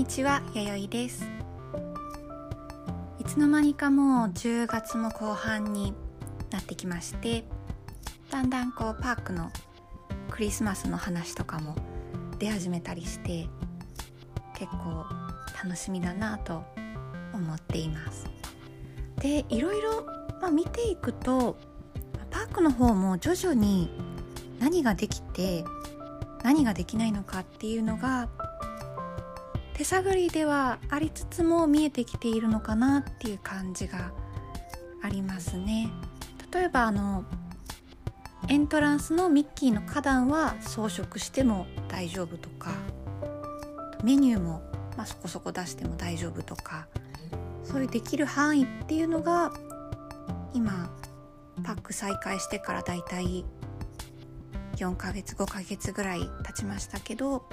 にちは、やよいです。いつの間にかもう10月も後半になってきましてだんだんこうパークのクリスマスの話とかも出始めたりして結構楽しみだなと思っています。でいろいろ、まあ、見ていくとパークの方も徐々に何ができて何ができないのかっていうのが手探りではありつつも見えてきているのかなっていう感じがありますね。例えばあのエントランスのミッキーの花壇は装飾しても大丈夫とかメニューも、まあ、そこそこ出しても大丈夫とかそういうできる範囲っていうのが今パック再開してからだいたい4ヶ月5ヶ月ぐらい経ちましたけど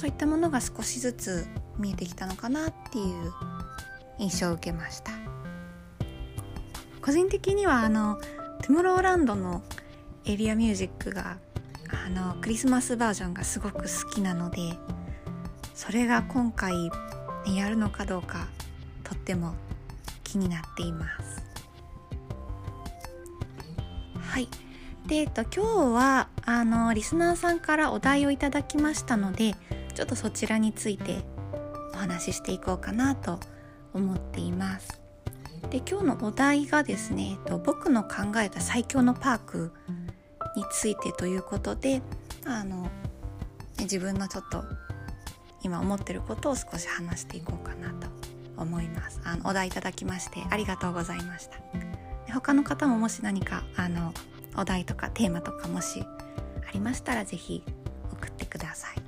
そういったものが少しずつ見えてきたのかなっていう印象を受けました。個人的にはあのトゥモローランドのエリアミュージックがあのクリスマスバージョンがすごく好きなのでそれが今回やるのかどうかとっても気になっています。はい。で、えっと、今日はあのリスナーさんからお題をいただきましたのでちょっとそちらについてお話ししていこうかなと思っています。で今日のお題がですね、えっと、僕の考えた最強のパークについてということであの自分のちょっと今思ってることを少し話していこうかなと思います。あのお題いただきましてありがとうございました。他の方ももし何かあのお題とかテーマとかもしありましたら是非送ってください。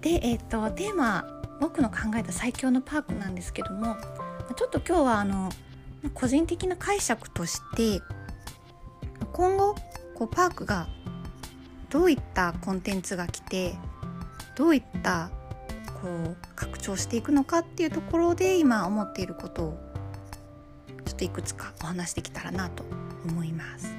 でえっ、とテーマ僕の考えた最強のパークなんですけどもちょっと今日はあの個人的な解釈として今後こうパークがどういったコンテンツが来てどういったこう拡張していくのかっていうところで今思っていることをちょっといくつかお話できたらなと思います。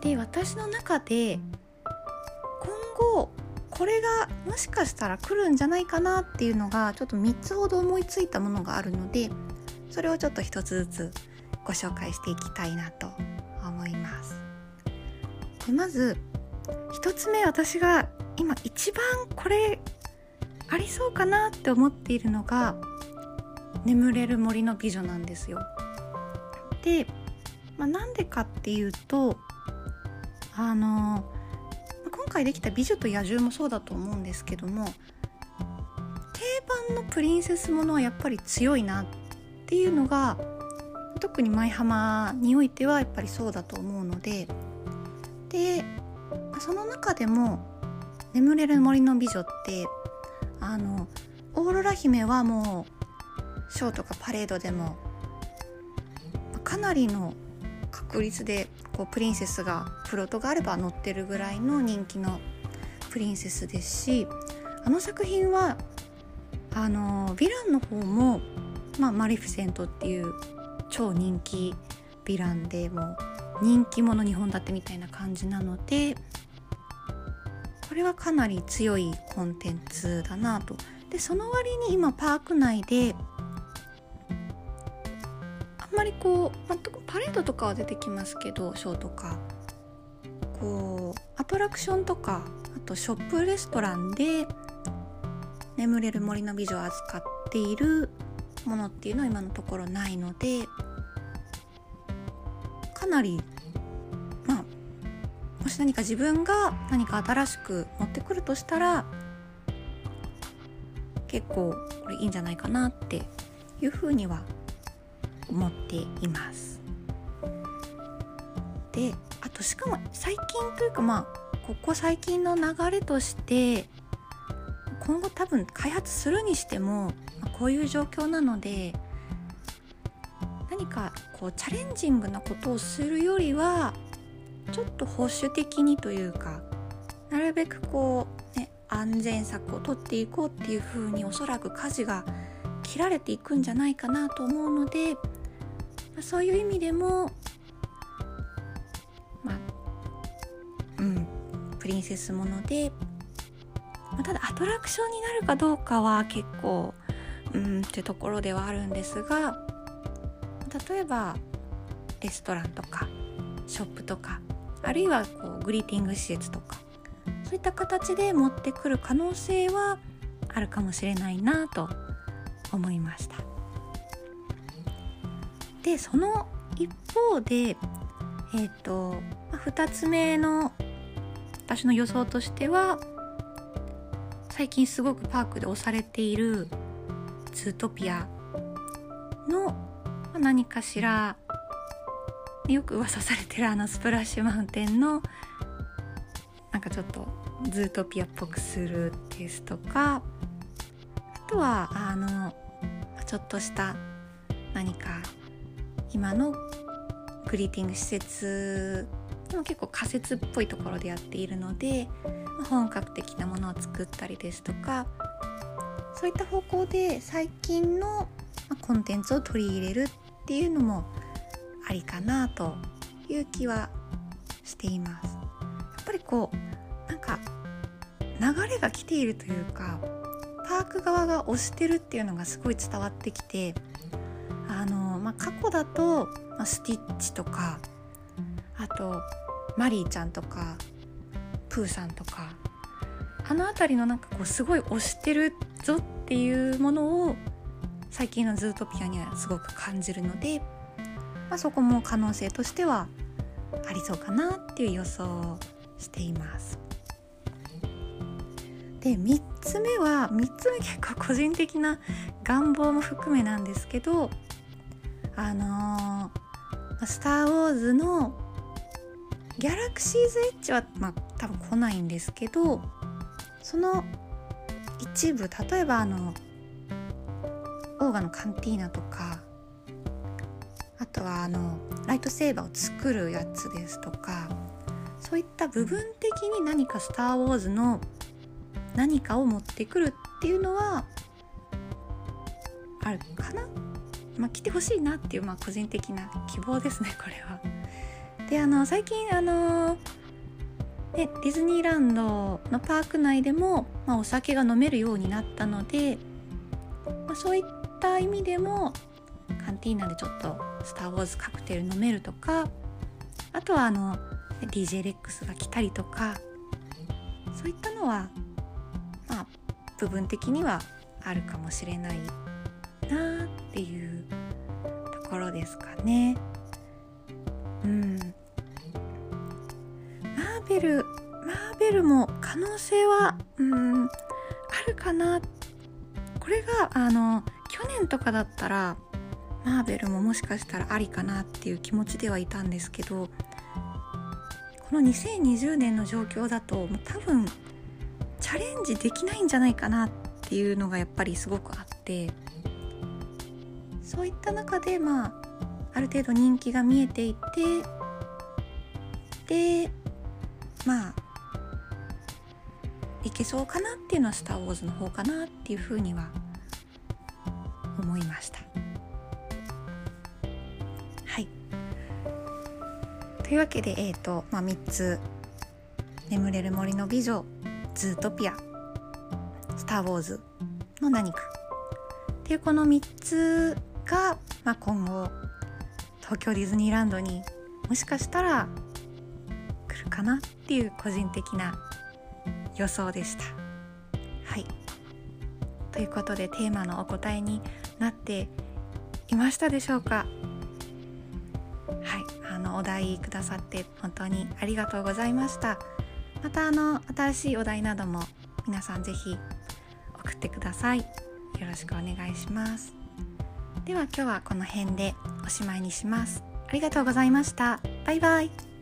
で私の中で今後これがもしかしたら来るんじゃないかなっていうのがちょっと3つほど思いついたものがあるのでそれをちょっと1つずつご紹介していきたいなと思います。でまず1つ目私が今一番これありそうかなって思っているのが「眠れる森の美女」なんですよ。で、まあ、なんでかっていうとあの今回できた「美女と野獣」もそうだと思うんですけども定番のプリンセスものはやっぱり強いなっていうのが特に舞浜においてはやっぱりそうだと思うのででその中でも「眠れる森の美女」ってあのオーロラ姫はもうショーとかパレードでもかなりの確率でこうプリンセスがフロトがあれば乗ってるぐらいの人気のプリンセスですしあの作品はあのヴィランの方も、まあ、マリフィセントっていう超人気ヴィランでも人気者2本立てみたいな感じなのでこれはかなり強いコンテンツだなと。でその割に今パーク内でんまりこう、まあ、パレードとかは出てきますけどショーとか。こうアトラクションとかあとショップレストランで眠れる森の美女を扱っているものっていうのは今のところないのでかなりまあもし何か自分が何か新しく持ってくるとしたら結構これいいんじゃないかなっていうふうには思っています。であとしかも最近というかまあここ最近の流れとして今後多分開発するにしても、ま、こういう状況なので何かこうチャレンジングなことをするよりはちょっと保守的にというかなるべくこう、ね、安全策を取っていこうっていうふうにおそらく舵が切られていくんじゃないかなと思うので、まあ、そういう意味でもまあうんプリンセスもので、まあ、ただアトラクションになるかどうかは結構うんってところではあるんですが例えばレストランとかショップとかあるいはこうグリーティング施設とかそういった形で持ってくる可能性はあるかもしれないなと思いました。でその一方でえっ、ー、と2つ目の私の予想としては最近すごくパークで押されているズートピアの何かしらよく噂されてるあのスプラッシュマウンテンのなんかちょっとズートピアっぽくするですとかとはあのちょっとした何か今のグリーティング施設でも結構仮設っぽいところでやっているので本格的なものを作ったりですとかそういった方向で最近のコンテンツを取り入れるっていうのもありかなという気はしています。やっぱりこうなんか流れが来ているというかパーク側が推してるっていうのがすごい伝わってきてあの、まあ、過去だと、まあ、スティッチとかあとマリーちゃんとかプーさんとかあの辺りのなんかこうすごい推してるぞっていうものを最近のズートピアにはすごく感じるので、まあ、そこも可能性としてはありそうかなっていう予想をしています。で3つ目は3つ目結構個人的な願望も含めなんですけどあのー「スター・ウォーズ」のギャラクシーズ・エッジは、まあ、多分来ないんですけどその一部例えばあのオーガのカンティーナとかあとはあのライトセーバーを作るやつですとかそういった部分的に何か「スター・ウォーズ」の何かを持ってくるっていうのはあるかな？まあ来てほしいなっていう、まあ、個人的な希望ですね これは。であの最近あのでディズニーランドのパーク内でも、まあ、お酒が飲めるようになったので、まあ、そういった意味でもカンティーナでちょっと「スター・ウォーズ」カクテル飲めるとかあとはあの DJ レックスが来たりとかそういったのはまあ部分的にはあるかもしれないなっていうところですかね。うんマーベルマーベルも可能性はうんあるかなこれがあの去年とかだったらマーベルももしかしたらありかなっていう気持ちではいたんですけどこの2020年の状況だと多分チャレンジできないんじゃないかなっていうのがやっぱりすごくあってそういった中でまあある程度人気が見えていてでまあいけそうかなっていうのは「スター・ウォーズ」の方かなっていうふうには思いました。はい。というわけで、えーとまあ、3つ「眠れる森の美女」「ズートピア」「スター・ウォーズ」の何か。っていうこの3つが、まあ、今後東京ディズニーランドにもしかしたら来るかな？っていう個人的な予想でした。はい。ということでテーマのお答えになっていましたでしょうか？はい。あのお題くださって本当にありがとうございました。またあの新しいお題なども皆さん是非送ってください。よろしくお願いします。では今日はこの辺でおしまいにします。ありがとうございました。バイバイ。